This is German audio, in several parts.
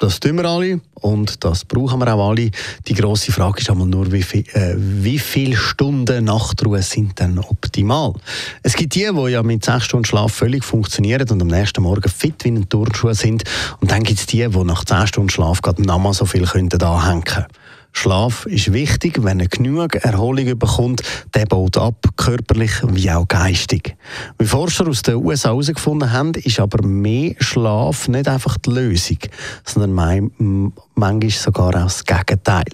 Das tun wir alle und das brauchen wir auch alle. Die grosse Frage ist einmal nur, wie, viel, äh, wie viele Stunden Nachtruhe sind denn optimal? Es gibt die, die ja mit sechs Stunden Schlaf völlig funktionieren und am nächsten Morgen fit wie ein Turnschuh sind. Und dann gibt es die, die nach zehn Stunden Schlaf gerade nochmal so viel könnten anhängen können. Schlaf ist wichtig, wenn er genug Erholung bekommt, der baut ab, körperlich wie auch geistig. Wie Forscher aus den USA herausgefunden haben, ist aber mehr Schlaf nicht einfach die Lösung, sondern manchmal sogar auch das Gegenteil.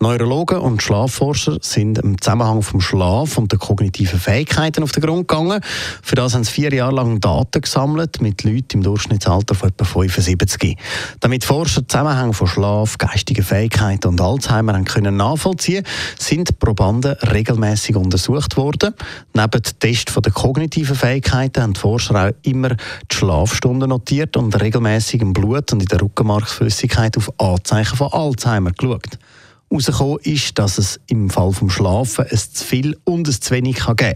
Neurologen und Schlafforscher sind im Zusammenhang vom Schlaf und der kognitiven Fähigkeiten auf den Grund gegangen. Für das haben sie vier Jahre lang Daten gesammelt mit Leuten im Durchschnittsalter von etwa 75. Damit Forscher Zusammenhänge von Schlaf, geistigen Fähigkeiten und Alzheimer haben können nachvollziehen, sind Probanden regelmäßig untersucht worden. Neben dem Test der kognitiven Fähigkeiten haben die Forscher auch immer die Schlafstunden notiert und regelmäßig im Blut und in der Rückenmarksflüssigkeit auf Anzeichen von Alzheimer geschaut. Herausgekommen ist, dass es im Fall des Schlafen ein zu viel und ein zu wenig geben kann.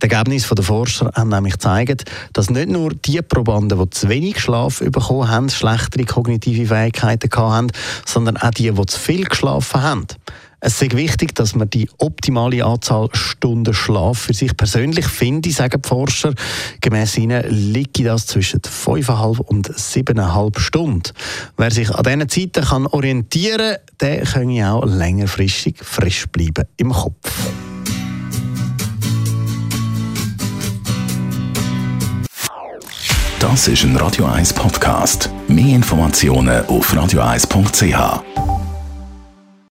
Die Ergebnisse der Forscher haben nämlich gezeigt, dass nicht nur die Probanden, die zu wenig Schlaf bekommen haben, schlechtere kognitive Fähigkeiten hatten, sondern auch die, die zu viel geschlafen haben. Es ist wichtig, dass man die optimale Anzahl Stunden Schlaf für sich persönlich findet, sagen die Forscher. Gemäss ihnen liegt das zwischen 5,5 und 7,5 Stunden. Wer sich an diesen Zeiten orientieren kann, der kann auch längerfristig frisch bleiben im Kopf. Das ist ein Radio 1 Podcast. Mehr Informationen auf radio1.ch.